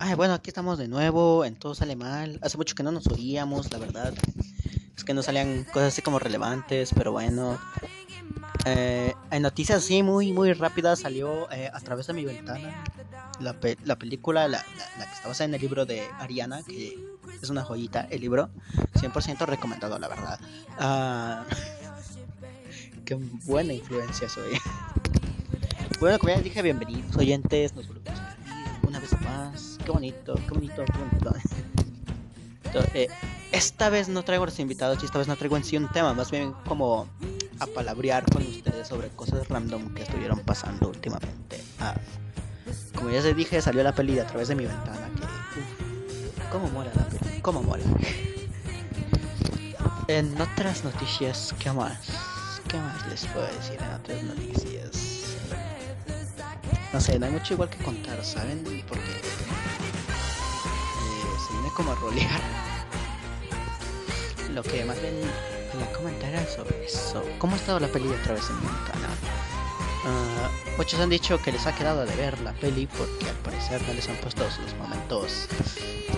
Ay, bueno, aquí estamos de nuevo, en todo sale mal. Hace mucho que no nos oíamos, la verdad. Es que no salían cosas así como relevantes, pero bueno. Eh, en noticias así muy, muy rápidas salió eh, a través de mi ventana la, la película, la, la, que está en el libro de Ariana, que es una joyita, el libro. 100% recomendado, la verdad. Ah, qué buena influencia soy. bueno, como ya dije, bienvenidos oyentes, nos volvemos a una vez más. Qué bonito, qué bonito, qué bonito. Eh, esta vez no traigo a los invitados y esta vez no traigo en sí un tema, más bien como a palabrear con ustedes sobre cosas random que estuvieron pasando últimamente. Ah, como ya les dije, salió la peli a través de mi ventana. Que, ¿Cómo mola la peli? ¿Cómo mola? En otras noticias, ¿qué más? ¿Qué más les puedo decir en otras noticias? No sé, no hay mucho igual que contar, ¿saben? Porque como rolear. Lo que más bien quería comentar era sobre eso. ¿Cómo ha estado la peli a través de mi ventana? Uh, muchos han dicho que les ha quedado de ver la peli porque al parecer no les han puesto los momentos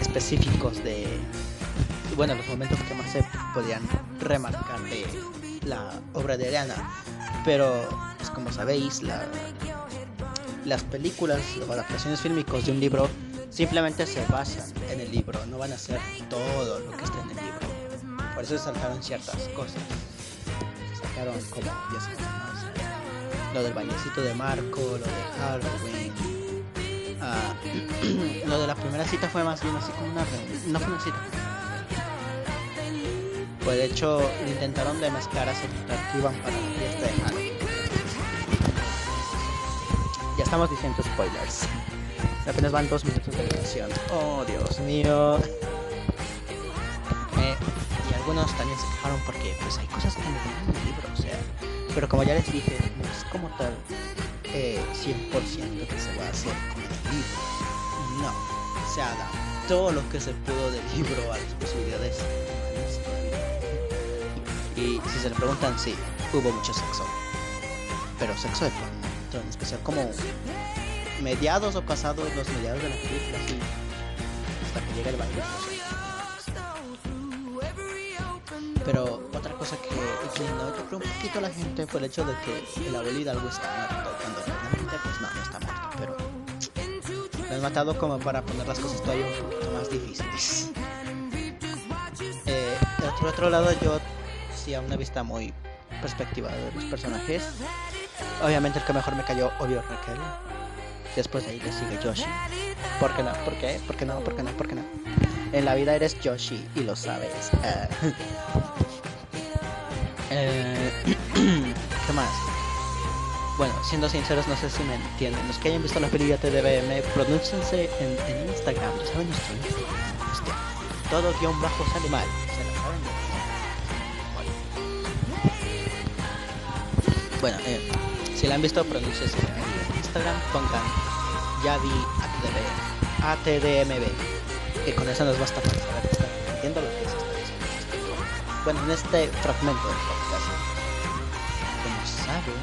específicos de. Bueno, los momentos que más se podían remarcar de la obra de Ariana. Pero, pues como sabéis, la, las películas o adaptaciones fílmicas de un libro simplemente se basan en el libro, no van a ser todo lo que está en el libro. Por eso saltaron ciertas cosas. Se sacaron como, ya saben, lo del bañecito de Marco, lo de Halloween. Ah, lo de la primera cita fue más bien así como una no fue una cita. Pues de hecho intentaron de mezclar a que iban para la fiesta de Halloween ya estamos diciendo spoilers. Apenas van dos minutos de grabación. Oh, Dios mío. Eh, y algunos también se quejaron porque pues hay cosas que no en el libro, o sea. Pero como ya les dije, no es como tal eh, 100% que se va a hacer con el libro. No, se todo lo que se pudo del libro a las posibilidades Y si se le preguntan, sí, hubo mucho sexo. Pero sexo de forma en especial como mediados o pasados los mediados de la película, así, hasta que llega el baile. Pero otra cosa que inclinó un poquito a la gente fue el hecho de que el abuelo Hidalgo está muerto, cuando realmente pues no, no está muerto, pero lo han matado como para poner las cosas todavía un poquito más difíciles. Eh, por otro lado yo sí a una vista muy perspectiva de los personajes Obviamente el que mejor me cayó, obvio Raquel. Después de ahí le sigue Yoshi. ¿Por qué no? ¿Por qué? ¿Por qué no? ¿Por qué no? ¿Por qué no? En la vida eres Yoshi y lo sabes. Eh, eh, ¿Qué más? Bueno, siendo sinceros, no sé si me entienden. Los que hayan visto la película de TVM, pronúnciense en, en Instagram. ¿Saben nuestro Instagram? todo guion bajo sale mal. ¿Se lo saben? Bueno, eh. Si la han visto, pronúnciese en Instagram, pongan Yavi ATDMB, que con eso nos basta para saber que están esta Bueno, en este fragmento del podcast, como saben,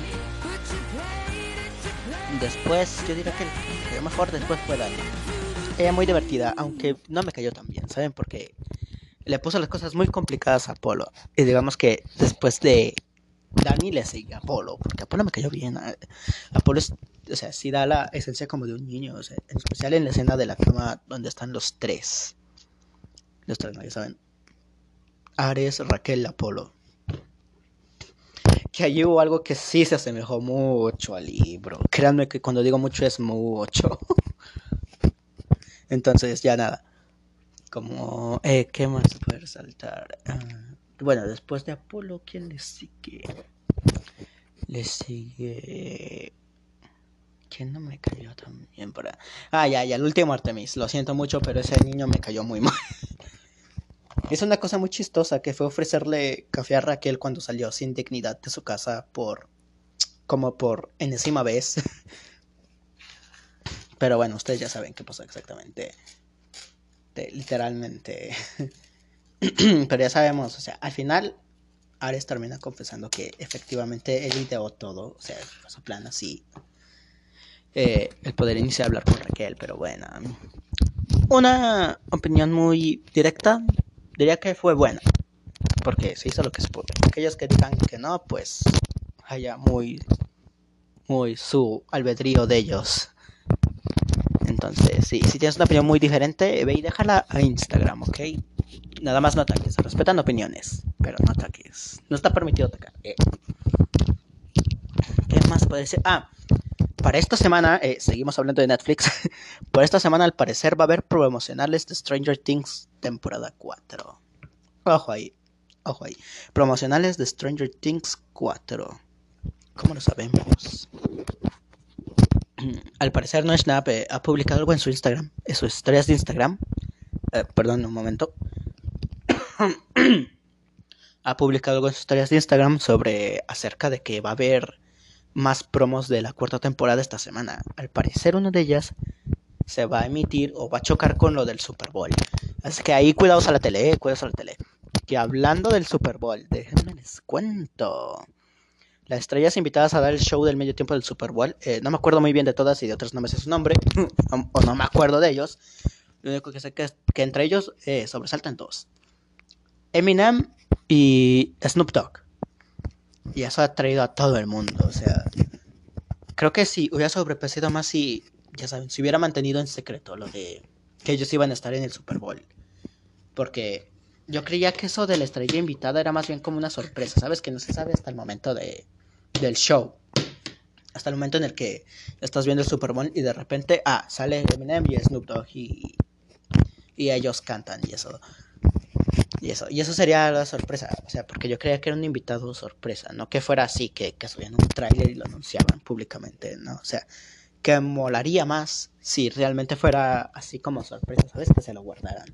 después, yo diría que lo mejor después fue Dani. Ella muy divertida, aunque no me cayó tan bien, ¿saben? Porque le puso las cosas muy complicadas a Polo. Y digamos que después de Dani le sigue a Apolo, porque Apolo me cayó bien. Apolo es, o sea, sí da la esencia como de un niño, o sea, en especial en la escena de la cama donde están los tres. Los tres, ¿no? ya saben. Ares, Raquel, Apolo. Que allí hubo algo que sí se asemejó mucho al libro. Créanme que cuando digo mucho es mucho. Entonces, ya nada. Como, eh, ¿qué más puede resaltar? Ah, bueno, después de Apolo, ¿quién le sigue? Le sigue. ¿Quién no me cayó también para.? Ah, ya, ya, el último Artemis. Lo siento mucho, pero ese niño me cayó muy mal. Es una cosa muy chistosa que fue ofrecerle café a Raquel cuando salió sin dignidad de su casa por. como por enésima vez. Pero bueno, ustedes ya saben qué pasó exactamente. literalmente. Pero ya sabemos, o sea, al final Ares termina confesando que efectivamente él ideó todo, o sea, su plan así. Eh, el poder iniciar a hablar con Raquel, pero bueno. una opinión muy directa, diría que fue buena, porque se hizo lo que se pudo. Aquellos que digan que no, pues haya muy, muy su albedrío de ellos. Entonces, sí, si tienes una opinión muy diferente, ve y déjala a Instagram, ¿ok? Nada más no ataques, respetan opiniones, pero no ataques. No está permitido atacar. Eh. ¿Qué más puede ser? Ah, para esta semana, eh, seguimos hablando de Netflix. Por esta semana, al parecer, va a haber promocionales de Stranger Things temporada 4. Ojo ahí, ojo ahí. Promocionales de Stranger Things 4. ¿Cómo lo sabemos? Al parecer, No Snap eh, ha publicado algo en su Instagram, en sus historias de Instagram. Eh, perdón, un momento. ha publicado algo en sus historias de Instagram sobre acerca de que va a haber más promos de la cuarta temporada esta semana. Al parecer una de ellas se va a emitir o va a chocar con lo del Super Bowl. Así que ahí cuidados a la tele, eh, cuidados a la tele. Que hablando del Super Bowl, déjenme les cuento. Las estrellas invitadas a dar el show del medio tiempo del Super Bowl, eh, no me acuerdo muy bien de todas y de otras no me sé su nombre, o no me acuerdo de ellos. Lo único que sé que es que entre ellos eh, sobresaltan dos. Eminem y Snoop Dogg. Y eso ha traído a todo el mundo. O sea, creo que si hubiera sobrepesado más si, ya saben, si hubiera mantenido en secreto lo de que ellos iban a estar en el Super Bowl. Porque yo creía que eso de la estrella invitada era más bien como una sorpresa, ¿sabes? Que no se sabe hasta el momento de, del show. Hasta el momento en el que estás viendo el Super Bowl y de repente, ah, sale Eminem y Snoop Dogg y, y ellos cantan y eso. Y eso, y eso sería la sorpresa, o sea, porque yo creía que era un invitado sorpresa, no que fuera así, que, que subían un tráiler y lo anunciaban públicamente, ¿no? O sea, que molaría más si realmente fuera así como sorpresa, ¿sabes? Que se lo guardaran.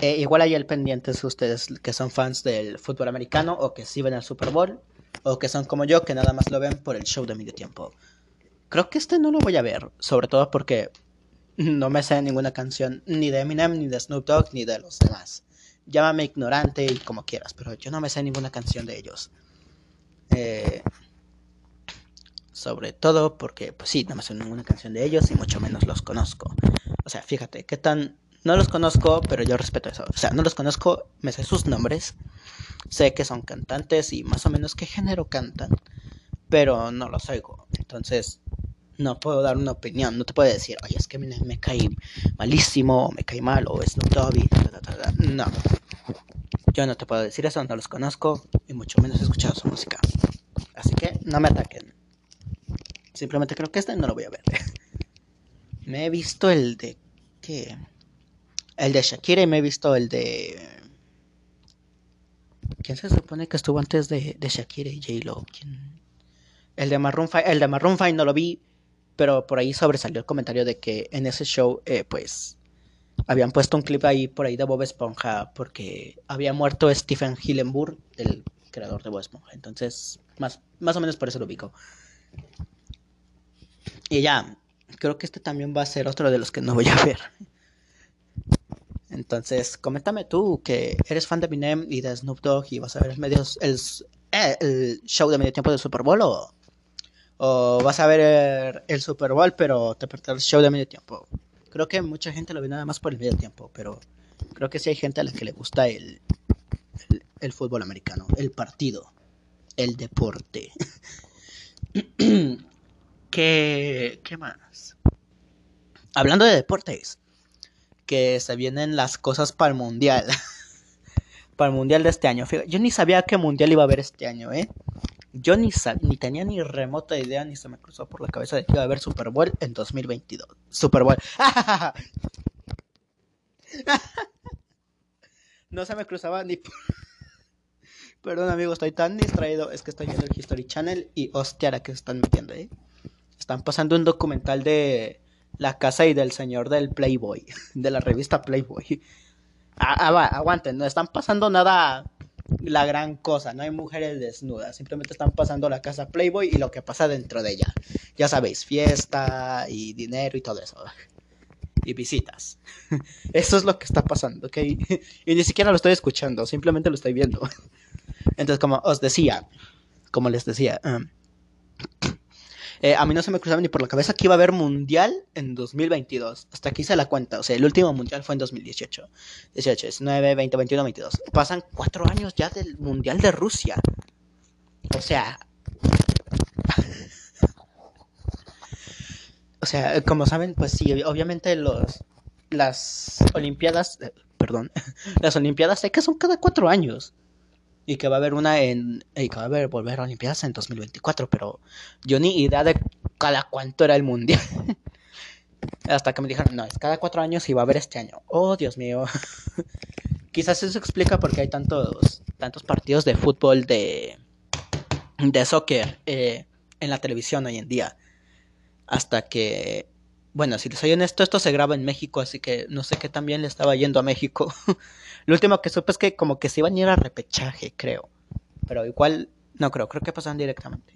Eh, igual hay el pendientes ustedes que son fans del fútbol americano o que sí ven el Super Bowl o que son como yo que nada más lo ven por el show de medio tiempo. Creo que este no lo voy a ver, sobre todo porque no me sé ninguna canción ni de Eminem, ni de Snoop Dogg, ni de los demás. Llámame ignorante y como quieras, pero yo no me sé ninguna canción de ellos. Eh, sobre todo porque, pues sí, no me sé ninguna canción de ellos y mucho menos los conozco. O sea, fíjate, qué tan... No los conozco, pero yo respeto eso. O sea, no los conozco, me sé sus nombres. Sé que son cantantes y más o menos qué género cantan, pero no los oigo. Entonces, no puedo dar una opinión, no te puedo decir, oye, es que me, me cae malísimo, me cae mal, o es Dogg, no. Yo no te puedo decir eso, no los conozco, y mucho menos he escuchado su música. Así que no me ataquen. Simplemente creo que este no lo voy a ver. me he visto el de... ¿Qué? El de Shakira y me he visto el de... ¿Quién se supone que estuvo antes de, de Shakira y J-Lo? El de Maroon 5, el de Maroon 5 no lo vi, pero por ahí sobresalió el comentario de que en ese show, eh, pues, habían puesto un clip ahí por ahí de Bob Esponja porque había muerto Stephen Hillenburg, el creador de Bob Esponja. Entonces, más, más o menos por eso lo ubico. Y ya, creo que este también va a ser otro de los que no voy a ver. Entonces, coméntame tú que eres fan de Eminem y de Snoop Dogg y vas a ver el, medios, el, eh, el show de medio tiempo del Super Bowl o o vas a ver el, Super Bowl, pero te perdés el show de medio tiempo. Creo que mucha gente lo ve nada más por el medio tiempo, pero creo que sí hay gente a la que le gusta el, el, fútbol americano, el partido, el deporte. ¿Qué, ¿Qué más? Hablando de deportes, que se vienen las cosas para el mundial. para el mundial de este año. Yo ni sabía qué mundial iba a haber este año, ¿eh? Yo ni, ni tenía ni remota idea, ni se me cruzó por la cabeza de que iba a haber Super Bowl en 2022. Super Bowl. no se me cruzaba ni Perdón, amigo, estoy tan distraído. Es que estoy viendo el History Channel y hostia, la que se están metiendo, ¿eh? Están pasando un documental de la casa y del señor del Playboy, de la revista Playboy. Ah, ah aguanten, no están pasando nada la gran cosa, no hay mujeres desnudas, simplemente están pasando la casa Playboy y lo que pasa dentro de ella. Ya sabéis, fiesta y dinero y todo eso. Y visitas. Eso es lo que está pasando, ¿ok? Y ni siquiera lo estoy escuchando, simplemente lo estoy viendo. Entonces, como os decía, como les decía, um, Eh, a mí no se me cruzaba ni por la cabeza que iba a haber mundial en 2022. Hasta aquí se la cuenta. O sea, el último mundial fue en 2018. 18, 19, 20, 21, 22. Pasan cuatro años ya del mundial de Rusia. O sea. o sea, como saben, pues sí, obviamente los las Olimpiadas, eh, perdón, las Olimpiadas que son cada cuatro años. Y que va a haber una en. Y que va a haber volver a Olimpiadas en 2024. Pero yo ni idea de cada cuánto era el mundial. Hasta que me dijeron, no, es cada cuatro años y va a haber este año. Oh, Dios mío. Quizás eso explica por qué hay tantos, tantos partidos de fútbol, de, de soccer eh, en la televisión hoy en día. Hasta que bueno, si les soy honesto, esto se graba en México, así que no sé qué también le estaba yendo a México. Lo último que supe es que como que se iban a ir a repechaje, creo. Pero igual, no creo, creo que pasan directamente.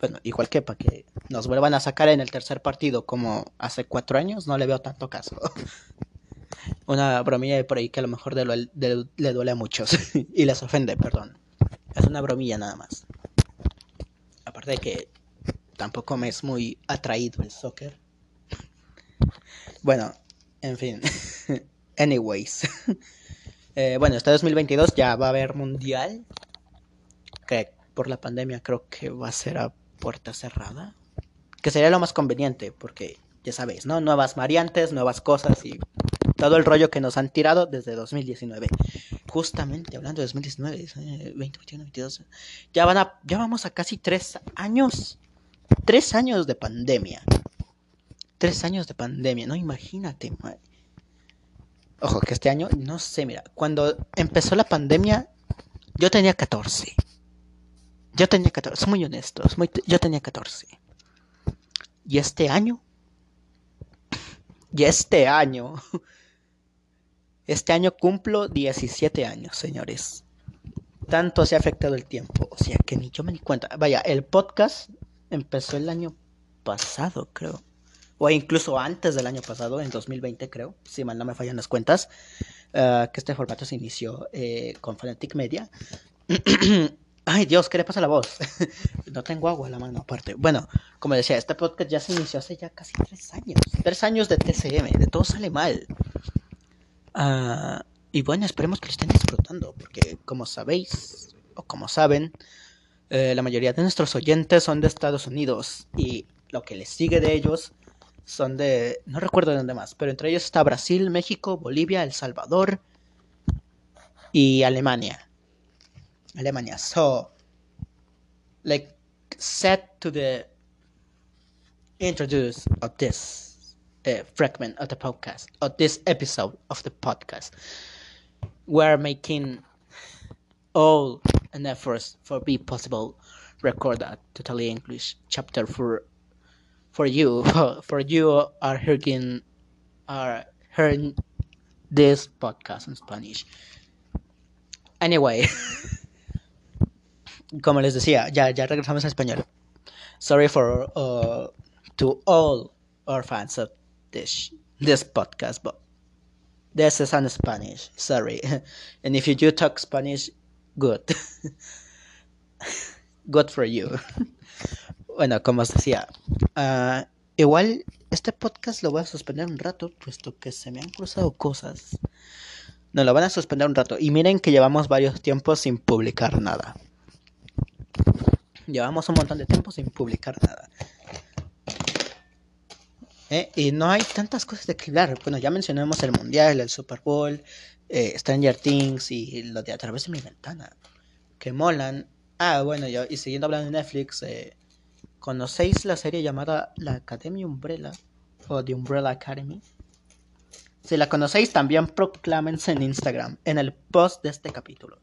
Bueno, igual que para que nos vuelvan a sacar en el tercer partido como hace cuatro años, no le veo tanto caso. una bromilla por ahí que a lo mejor le duele a muchos y les ofende, perdón. Es una bromilla nada más. Aparte de que tampoco me es muy atraído el soccer. Bueno, en fin. Anyways. Eh, bueno, este 2022 ya va a haber mundial. Que por la pandemia creo que va a ser a puerta cerrada. Que sería lo más conveniente, porque ya sabéis, ¿no? Nuevas variantes, nuevas cosas y todo el rollo que nos han tirado desde 2019. Justamente hablando de 2019, 2021, 2022, ya, van a, ya vamos a casi tres años. Tres años de pandemia. Tres años de pandemia, no imagínate, Ojo, que este año, no sé, mira, cuando empezó la pandemia, yo tenía 14. Yo tenía 14, muy honestos, yo tenía 14. Y este año, y este año, este año cumplo 17 años, señores. Tanto se ha afectado el tiempo, o sea que ni yo me di cuenta. Vaya, el podcast empezó el año pasado, creo o incluso antes del año pasado, en 2020 creo, si mal no me fallan las cuentas, eh, que este formato se inició eh, con Fanatic Media. Ay Dios, ¿qué le pasa a la voz? no tengo agua en la mano aparte. Bueno, como decía, este podcast ya se inició hace ya casi tres años. Tres años de TCM, de todo sale mal. Ah, y bueno, esperemos que lo estén disfrutando, porque como sabéis, o como saben, eh, la mayoría de nuestros oyentes son de Estados Unidos y lo que les sigue de ellos son de, no recuerdo de dónde más, pero entre ellos está Brasil, México, Bolivia, El Salvador y Alemania. Alemania. So, like, set to the introduce of this uh, fragment of the podcast, of this episode of the podcast, we're making all an effort for be possible record a totally English chapter for for you for you are hearing are hearing this podcast in Spanish. Anyway, como les decía, ya ya regresamos a español. Sorry for uh, to all our fans of this this podcast, but this is in Spanish. Sorry, and if you do talk Spanish, good, good for you. Bueno, como os decía, uh, igual este podcast lo voy a suspender un rato, puesto que se me han cruzado cosas. No, lo van a suspender un rato. Y miren que llevamos varios tiempos sin publicar nada. Llevamos un montón de tiempo sin publicar nada. ¿Eh? Y no hay tantas cosas de que hablar. Bueno, ya mencionamos el Mundial, el Super Bowl, eh, Stranger Things y lo de a través de mi ventana. Que molan. Ah, bueno, yo, y siguiendo hablando de Netflix, eh, ¿Conocéis la serie llamada La Academia Umbrella o The Umbrella Academy? Si la conocéis, también proclámense en Instagram, en el post de este capítulo,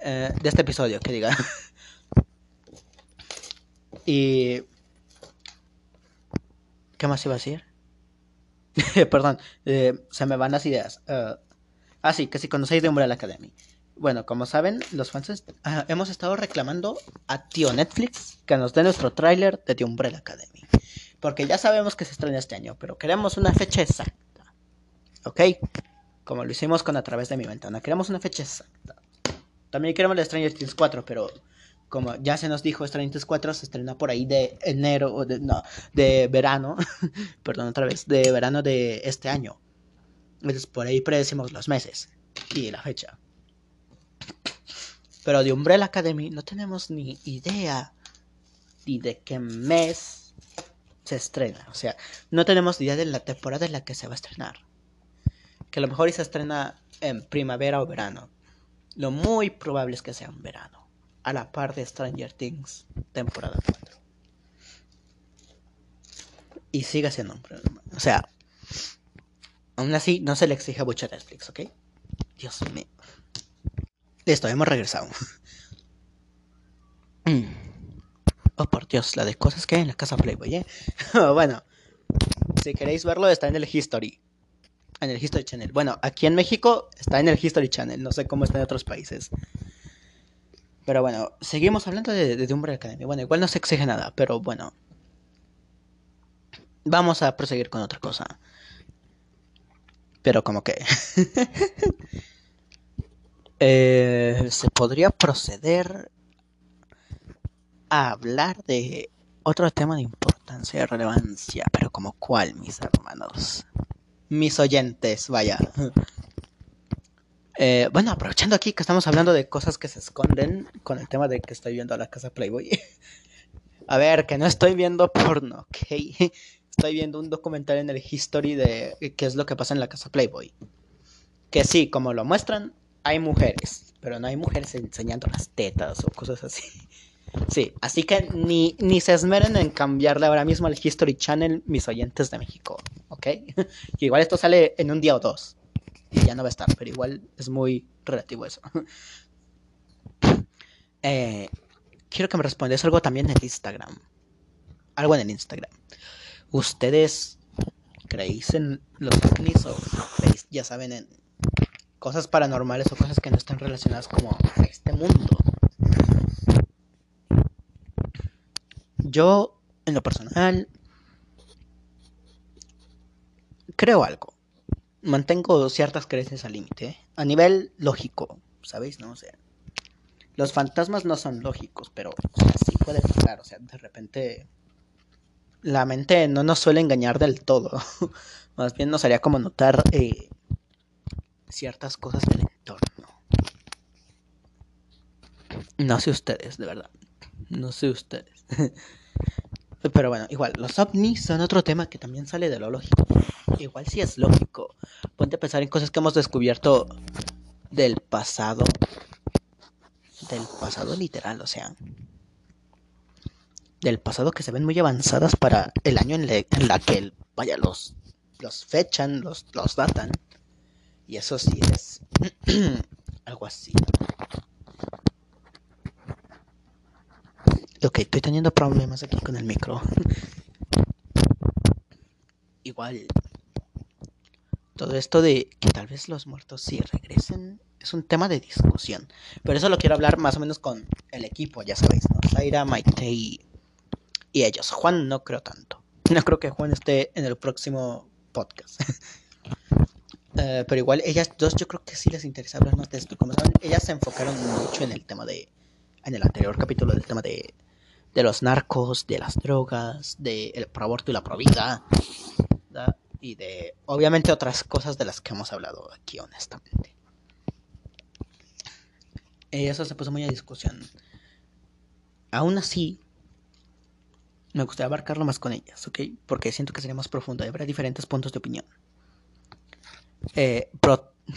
eh, de este episodio, que diga. y. ¿Qué más iba a decir? Perdón, eh, se me van las ideas. Uh, ah, sí, que si conocéis The Umbrella Academy. Bueno, como saben, los fans hemos estado reclamando a tío Netflix que nos dé nuestro tráiler de The Umbrella Academy. Porque ya sabemos que se estrena este año, pero queremos una fecha exacta. ¿Ok? Como lo hicimos con A través de mi ventana. Queremos una fecha exacta. También queremos el Stranger Things 4, pero como ya se nos dijo, Stranger 4 se estrena por ahí de enero, o de, no, de verano, perdón otra vez, de verano de este año. Entonces por ahí predecimos los meses y la fecha. Pero de Umbrella Academy no tenemos ni idea ni de qué mes se estrena. O sea, no tenemos idea de la temporada en la que se va a estrenar. Que a lo mejor se estrena en primavera o verano. Lo muy probable es que sea en verano a la par de Stranger Things temporada 4. Y sigue siendo un problema. O sea, aún así no se le exige mucho a Netflix, ¿ok? Dios mío. Listo, hemos regresado. oh, por Dios, la de cosas que hay en la casa Playboy, ¿eh? bueno, si queréis verlo, está en el History. En el History Channel. Bueno, aquí en México está en el History Channel. No sé cómo está en otros países. Pero bueno, seguimos hablando de, de, Umbrella Academy. Bueno, igual no se exige nada, pero bueno. Vamos a proseguir con otra cosa. Pero como que... eh, se podría proceder a hablar de otro tema de importancia y relevancia. Pero como cuál, mis hermanos. Mis oyentes, vaya. Eh, bueno, aprovechando aquí que estamos hablando de cosas que se esconden con el tema de que estoy viendo a la casa Playboy. a ver, que no estoy viendo porno, ok. Estoy viendo un documental en el History de qué es lo que pasa en la casa Playboy. Que sí, como lo muestran, hay mujeres, pero no hay mujeres enseñando las tetas o cosas así. Sí, así que ni, ni se esmeren en cambiarle ahora mismo al History Channel mis oyentes de México, ¿ok? que igual esto sale en un día o dos y ya no va a estar, pero igual es muy relativo eso. Eh, quiero que me respondas algo también en Instagram. Algo en el Instagram. ¿Ustedes creéis en los ovnis o ya saben, en cosas paranormales o cosas que no están relacionadas como a este mundo? Yo, en lo personal, creo algo mantengo ciertas creencias al límite. A nivel lógico, ¿sabéis? ¿No? O sea, los fantasmas no son lógicos, pero sí puede pasar. O sea, de repente la mente no nos suele engañar del todo. Más bien nos haría como notar eh, ciertas cosas del entorno. No sé ustedes, de verdad. No sé ustedes. Pero bueno, igual, los ovnis son otro tema que también sale de lo lógico. Igual sí es lógico. Ponte a pensar en cosas que hemos descubierto del pasado. Del pasado literal, o sea. Del pasado que se ven muy avanzadas para el año en, la que, vaya, los, los fechan, los, los datan. Y eso sí es algo así. Ok, estoy teniendo problemas aquí con el micro. Igual. Todo esto de que tal vez los muertos sí regresen es un tema de discusión. Pero eso lo quiero hablar más o menos con el equipo, ya sabéis, ¿no? Zaira, Maite y, ellos. Juan no creo tanto. No creo que Juan esté en el próximo podcast. Eh, pero igual ellas dos yo creo que sí les interesa hablar más de esto. Como ellas se enfocaron mucho en el tema de... En el anterior capítulo del tema de de los narcos, de las drogas, de aborto y la provida, y de obviamente otras cosas de las que hemos hablado aquí honestamente. Y eso se puso muy a discusión. Aún así, me gustaría abarcarlo más con ellas, ¿ok? Porque siento que sería más profundo habrá diferentes puntos de opinión. Eh,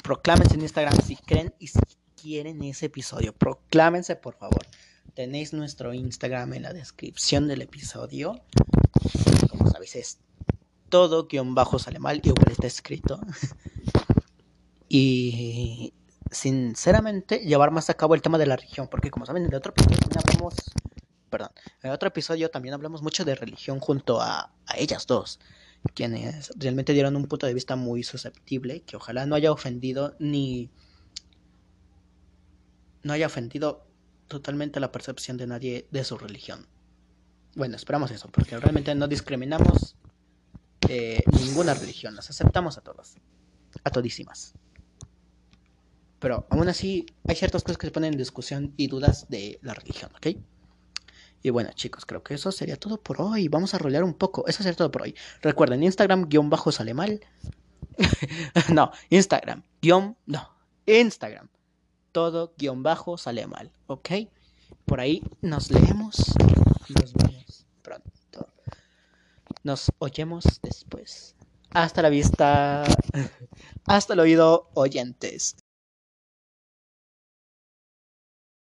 proclámense en Instagram si creen y si quieren ese episodio. Proclámense, por favor. Tenéis nuestro Instagram en la descripción del episodio. Como sabéis, es todo guion bajo sale mal, igual está escrito. y sinceramente, llevar más a cabo el tema de la religión, porque como saben, en el otro episodio hablamos, perdón, en otro episodio también hablamos mucho de religión junto a, a ellas dos, quienes realmente dieron un punto de vista muy susceptible, que ojalá no haya ofendido ni no haya ofendido totalmente la percepción de nadie de su religión. Bueno, esperamos eso, porque realmente no discriminamos eh, ninguna religión, las aceptamos a todas, a todísimas. Pero aún así hay ciertas cosas que se ponen en discusión y dudas de la religión, ¿ok? Y bueno, chicos, creo que eso sería todo por hoy. Vamos a rolear un poco. Eso sería todo por hoy. Recuerden, Instagram, guion bajo sale mal. no, Instagram, guion, no, Instagram. Todo guion bajo sale mal, ¿ok? Por ahí nos leemos. Nos vemos pronto. Nos oyemos después. Hasta la vista. Hasta el oído, oyentes.